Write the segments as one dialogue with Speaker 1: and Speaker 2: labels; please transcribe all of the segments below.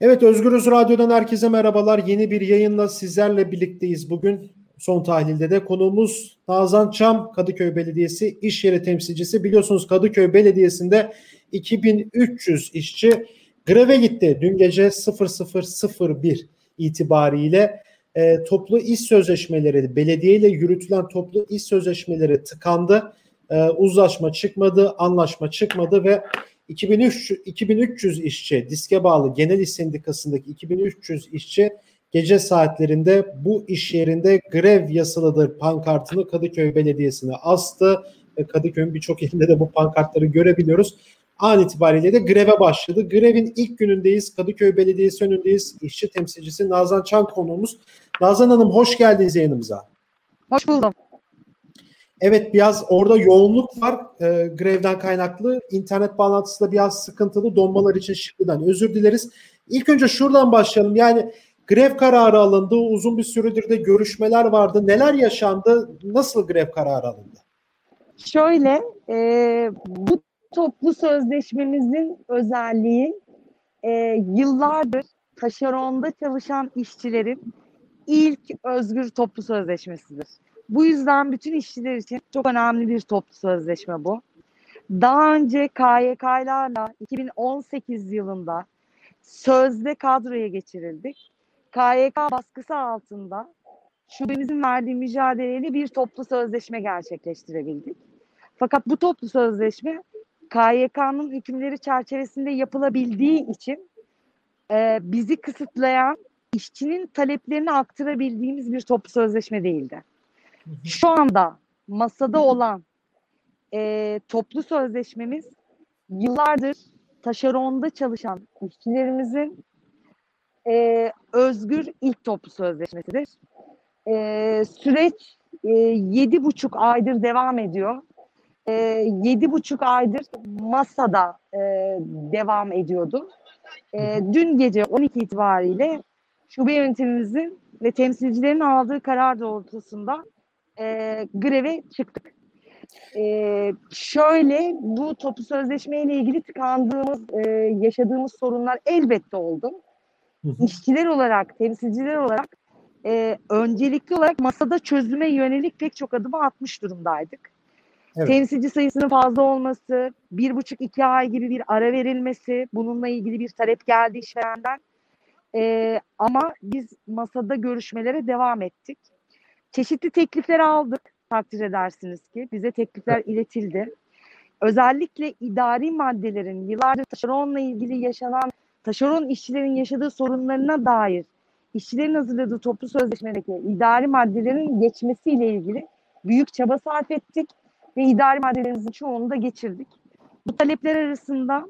Speaker 1: Evet Özgürüz Radyo'dan herkese merhabalar. Yeni bir yayınla sizlerle birlikteyiz bugün. Son tahlilde de konuğumuz Nazan Çam, Kadıköy Belediyesi iş yeri temsilcisi. Biliyorsunuz Kadıköy Belediyesi'nde 2300 işçi greve gitti. Dün gece 0001 itibariyle e, toplu iş sözleşmeleri, belediye ile yürütülen toplu iş sözleşmeleri tıkandı. E, uzlaşma çıkmadı, anlaşma çıkmadı ve 2003, 2300 işçi diske bağlı genel iş sendikasındaki 2300 işçi gece saatlerinde bu iş yerinde grev yasalıdır pankartını Kadıköy Belediyesi'ne astı. Kadıköy'ün birçok yerinde de bu pankartları görebiliyoruz. An itibariyle de greve başladı. Grevin ilk günündeyiz. Kadıköy Belediyesi önündeyiz. İşçi temsilcisi Nazan Çan konuğumuz. Nazan Hanım hoş geldiniz yayınımıza.
Speaker 2: Hoş buldum.
Speaker 1: Evet biraz orada yoğunluk var e, grevden kaynaklı. İnternet bağlantısı da biraz sıkıntılı. Donmalar için şimdiden özür dileriz. İlk önce şuradan başlayalım. Yani grev kararı alındı. Uzun bir süredir de görüşmeler vardı. Neler yaşandı? Nasıl grev kararı alındı?
Speaker 2: Şöyle e, bu toplu sözleşmemizin özelliği e, yıllardır taşeronda çalışan işçilerin ilk özgür toplu sözleşmesidir. Bu yüzden bütün işçiler için çok önemli bir toplu sözleşme bu. Daha önce KYK'larla 2018 yılında sözde kadroya geçirildik. KYK baskısı altında şubemizin verdiği mücadeleyle bir toplu sözleşme gerçekleştirebildik. Fakat bu toplu sözleşme KYK'nın hükümleri çerçevesinde yapılabildiği için e, bizi kısıtlayan işçinin taleplerini aktarabildiğimiz bir toplu sözleşme değildi. Şu anda masada olan e, toplu sözleşmemiz yıllardır taşeronda çalışan işçilerimizin e, özgür ilk toplu sözleşmesidir. E, süreç e, yedi buçuk aydır devam ediyor. E, yedi buçuk aydır masada e, devam ediyordu. E, dün gece 12 itibariyle şube yönetimimizin ve temsilcilerin aldığı karar doğrultusunda e, greve çıktık. E, şöyle bu toplu sözleşme ile ilgili tıkandığımız, e, yaşadığımız sorunlar elbette oldu. İşçiler olarak, temsilciler olarak e, öncelikli olarak masada çözüme yönelik pek çok adımı atmış durumdaydık. Evet. Temsilci sayısının fazla olması, bir buçuk iki ay gibi bir ara verilmesi, bununla ilgili bir talep geldi işverenden. E, ama biz masada görüşmelere devam ettik. Çeşitli teklifler aldık takdir edersiniz ki. Bize teklifler iletildi. Özellikle idari maddelerin yıllardır taşeronla ilgili yaşanan taşeron işçilerin yaşadığı sorunlarına dair işçilerin hazırladığı toplu sözleşmedeki idari maddelerin geçmesiyle ilgili büyük çaba sarf ettik ve idari maddelerimizin çoğunu da geçirdik. Bu talepler arasında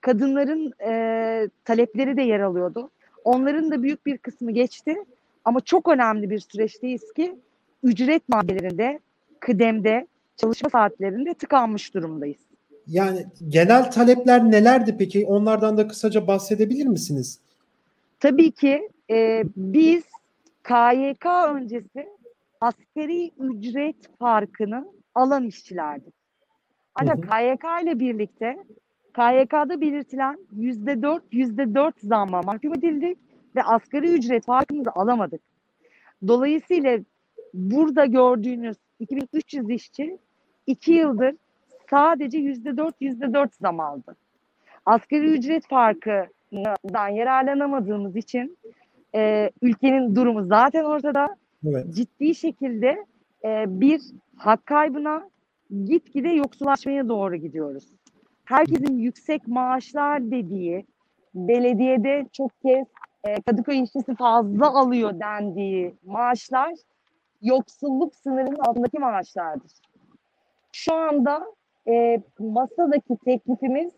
Speaker 2: kadınların e, talepleri de yer alıyordu. Onların da büyük bir kısmı geçti ama çok önemli bir süreçteyiz ki ücret maddelerinde, kıdemde, çalışma saatlerinde tıkanmış durumdayız.
Speaker 1: Yani genel talepler nelerdi peki? Onlardan da kısaca bahsedebilir misiniz?
Speaker 2: Tabii ki e, biz KYK öncesi askeri ücret farkını alan işçilerdik. Ancak hı hı. KYK ile birlikte KYK'da belirtilen yüzde dört, yüzde dört zamma mahkum edildik ve asgari ücret farkımızı alamadık. Dolayısıyla burada gördüğünüz 2300 işçi iki yıldır sadece yüzde dört, yüzde dört zam aldı. Asgari ücret farkından yararlanamadığımız için e, ülkenin durumu zaten ortada. Evet. Ciddi şekilde e, bir hak kaybına gitgide yoksullaşmaya doğru gidiyoruz. Herkesin yüksek maaşlar dediği, belediyede çok kez e, Kadıköy işçisi fazla alıyor dendiği maaşlar yoksulluk sınırının altındaki maaşlardır. Şu anda e, masadaki teklifimiz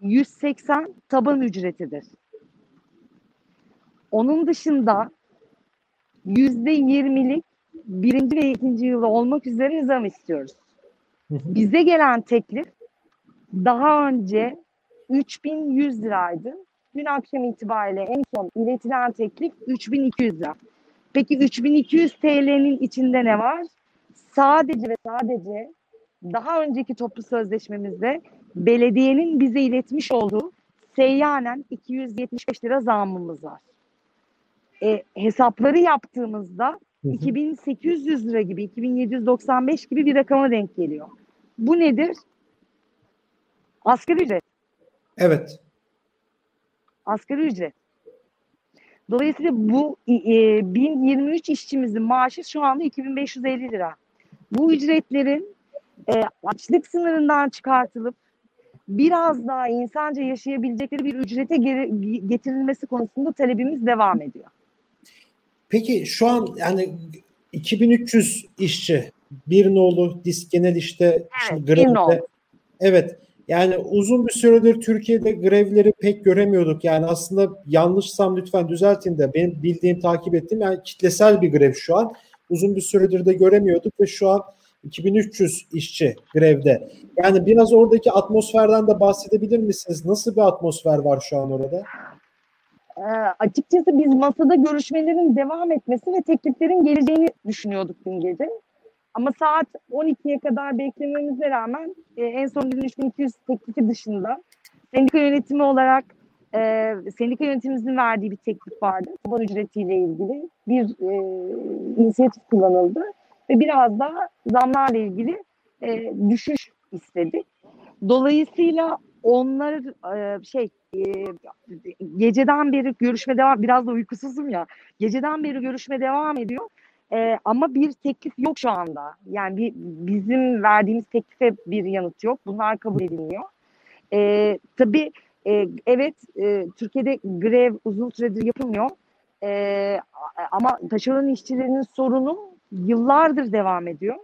Speaker 2: 180 taban ücretidir. Onun dışında yüzde yirmilik birinci ve ikinci yılda olmak üzere zam istiyoruz. Bize gelen teklif daha önce 3100 liraydı. Dün akşam itibariyle en son iletilen teklif 3200 lira. Peki 3200 TL'nin içinde ne var? Sadece ve sadece daha önceki toplu sözleşmemizde belediyenin bize iletmiş olduğu seyyanen 275 lira zammımız var. E, hesapları yaptığımızda 2800 lira gibi, 2795 gibi bir rakama denk geliyor. Bu nedir? Asgari ücret.
Speaker 1: Evet.
Speaker 2: Asgari ücret. Dolayısıyla bu e, 1023 işçimizin maaşı şu anda 2550 lira. Bu ücretlerin e, açlık sınırından çıkartılıp biraz daha insanca yaşayabilecekleri bir ücrete geri, getirilmesi konusunda talebimiz devam ediyor.
Speaker 1: Peki şu an yani 2300 işçi bir nolu disk genel işte
Speaker 2: evet,
Speaker 1: grevde. Evet. Yani uzun bir süredir Türkiye'de grevleri pek göremiyorduk. Yani aslında yanlışsam lütfen düzeltin de benim bildiğim, takip ettiğim yani kitlesel bir grev şu an. Uzun bir süredir de göremiyorduk ve şu an 2300 işçi grevde. Yani biraz oradaki atmosferden de bahsedebilir misiniz? Nasıl bir atmosfer var şu an orada?
Speaker 2: Ee, açıkçası biz masada görüşmelerin devam etmesi ve tekliflerin geleceğini düşünüyorduk dün gece. Ama saat 12'ye kadar beklememize rağmen e, en son 3200 teklifi dışında sendika yönetimi olarak e, sendika yönetimimizin verdiği bir teklif vardı. Taban ücretiyle ilgili bir e, inisiyatif kullanıldı ve biraz daha zamlarla ilgili e, düşüş istedik. Dolayısıyla onlar e, şey e, geceden beri görüşme devam biraz da uykusuzum ya geceden beri görüşme devam ediyor e, ama bir teklif yok şu anda. Yani bir, bizim verdiğimiz teklife bir yanıt yok. Bunlar kabul edilmiyor. E, tabii e, evet e, Türkiye'de grev uzun süredir yapılmıyor. E, ama taşeron işçilerinin sorunu yıllardır devam ediyor.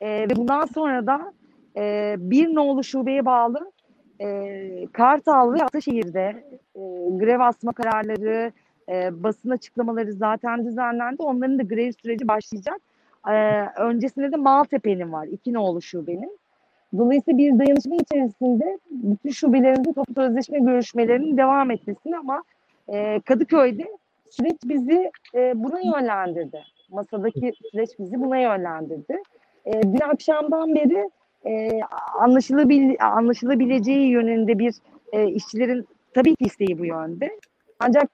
Speaker 2: E, ve bundan sonra da e, bir nolu şubeye bağlı e, Kartal ve Ataşehir'de e, grev asma kararları, e, basın açıklamaları zaten düzenlendi. Onların da grev süreci başlayacak. E, öncesinde de Maltepe'nin var. iki nolu şubenin. Dolayısıyla bir dayanışma içerisinde bütün şubelerin toplu sözleşme görüşmelerinin devam etmesini ama e, Kadıköy'de süreç bizi e, buna yönlendirdi. Masadaki süreç bizi buna yönlendirdi. E, dün akşamdan beri e, anlaşılabil, anlaşılabileceği yönünde bir e, işçilerin tabii ki isteği bu yönde. Ancak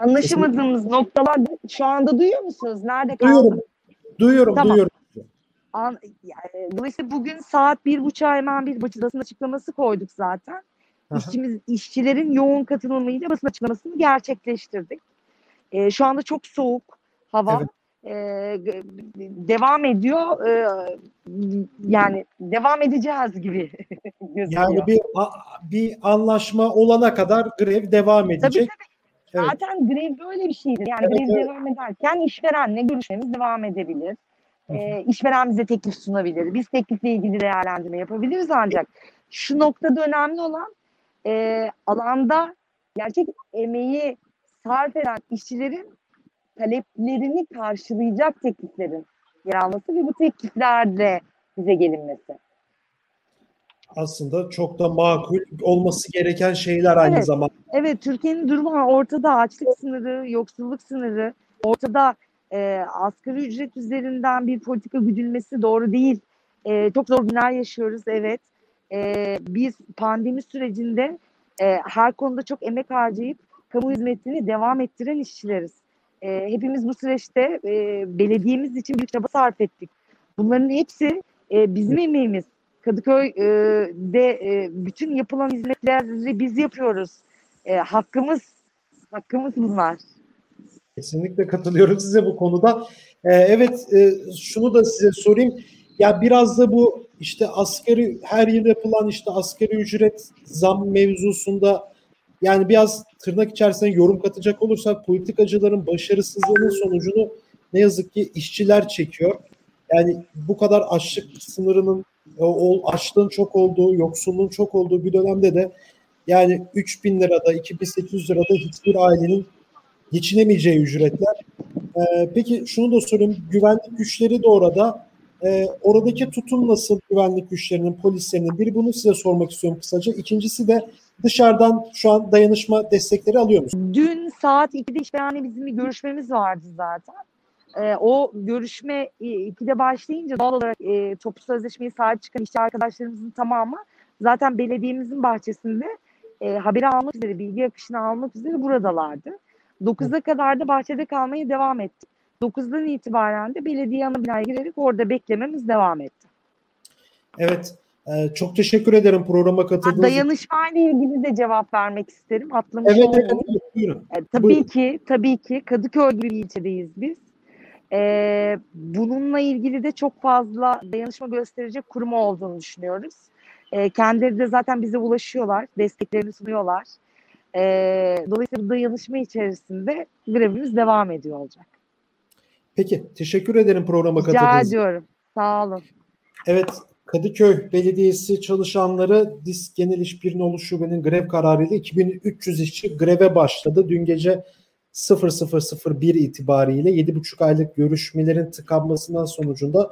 Speaker 2: anlaşamadığımız noktalar şu anda duyuyor musunuz? Nerede kaldı?
Speaker 1: Duyuyorum. Duyuyorum, tamam. duyuyorum.
Speaker 2: An, yani, dolayısıyla bugün saat bir buçuğa hemen bir basın açıklaması koyduk zaten. İşçimiz, işçilerin yoğun katılımıyla basın açıklamasını gerçekleştirdik. E, şu anda çok soğuk hava. Evet. E, devam ediyor. E, yani devam edeceğiz gibi
Speaker 1: gözüküyor. Yani bir bir anlaşma olana kadar grev devam edecek. Tabii tabii.
Speaker 2: Evet. Zaten grev böyle bir şeydir. Yani evet, grev evet. devam ederken işverenle görüşmemiz devam edebilir. E, işveren bize teklif sunabilir. Biz teklifle ilgili değerlendirme yapabiliriz ancak şu noktada önemli olan e, alanda gerçek emeği sarf eden işçilerin taleplerini karşılayacak tekliflerin yer alması ve bu tekliflerle bize gelinmesi.
Speaker 1: Aslında çok da makul olması gereken şeyler aynı
Speaker 2: evet,
Speaker 1: zamanda.
Speaker 2: Evet, Türkiye'nin durumu ortada açlık sınırı, yoksulluk sınırı, ortada e, asgari ücret üzerinden bir politika güdülmesi doğru değil. E, çok zor günler yaşıyoruz, evet e, biz pandemi sürecinde e, her konuda çok emek harcayıp kamu hizmetini devam ettiren işçileriz. E, hepimiz bu süreçte e, belediyemiz için bir çaba sarf ettik. Bunların hepsi e, bizim emeğimiz. Kadıköy'de e, bütün yapılan hizmetleri biz yapıyoruz. E, hakkımız, hakkımız bunlar.
Speaker 1: Kesinlikle katılıyorum size bu konuda. Ee, evet, e, şunu da size sorayım. Ya biraz da bu işte askeri her yıl yapılan işte askeri ücret zam mevzusunda yani biraz tırnak içerisinde yorum katacak olursak politikacıların başarısızlığının sonucunu ne yazık ki işçiler çekiyor. Yani bu kadar açlık sınırının o açlığın çok olduğu, yoksulluğun çok olduğu bir dönemde de yani 3000 lirada, 2800 lirada hiçbir ailenin geçinemeyeceği ücretler. Ee, peki şunu da sorayım. Güvenlik güçleri de orada e, oradaki tutum nasıl güvenlik güçlerinin, polislerinin? Biri bunu size sormak istiyorum kısaca. İkincisi de dışarıdan şu an dayanışma destekleri alıyor musunuz?
Speaker 2: Dün saat 2'de işverene bizim bir görüşmemiz vardı zaten. E, o görüşme e, ikide başlayınca doğal olarak e, toplu sözleşmeyi sahip çıkan işçi arkadaşlarımızın tamamı zaten belediyemizin bahçesinde e, haberi almak üzere, bilgi akışını almak üzere buradalardı. 9'a kadar da bahçede kalmaya devam ettik. 9'dan itibaren de belediye ana binaya girerek orada beklememiz devam etti.
Speaker 1: Evet. E, çok teşekkür ederim programa katıldığınız
Speaker 2: için. Dayanışmayla ilgili de cevap vermek isterim. Atlamış
Speaker 1: evet, evet, evet, buyurun.
Speaker 2: E, tabii buyurun. ki, tabii ki Kadıköy gibi bir ilçedeyiz biz. E, bununla ilgili de çok fazla dayanışma gösterecek kurum olduğunu düşünüyoruz. E, kendileri de zaten bize ulaşıyorlar, desteklerini sunuyorlar. E, dolayısıyla dayanışma içerisinde grevimiz devam ediyor olacak.
Speaker 1: Peki, teşekkür ederim programa katıldığınız
Speaker 2: için. Rica ediyorum. Sağ olun.
Speaker 1: Evet, Kadıköy Belediyesi çalışanları DİSK Genel İş Birliği Şube'nin grev kararıyla 2300 işçi greve başladı. Dün gece 0001 itibariyle 7,5 aylık görüşmelerin tıkanmasından sonucunda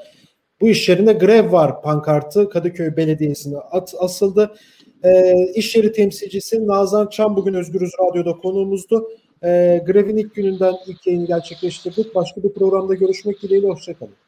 Speaker 1: bu iş yerine grev var pankartı Kadıköy Belediyesi'ne at, asıldı. E, iş yeri temsilcisi Nazan Çam bugün Özgürüz Radyo'da konuğumuzdu. E, grevin ilk gününden ilk yayını gerçekleştirdik. Başka bir programda görüşmek dileğiyle. Hoşçakalın.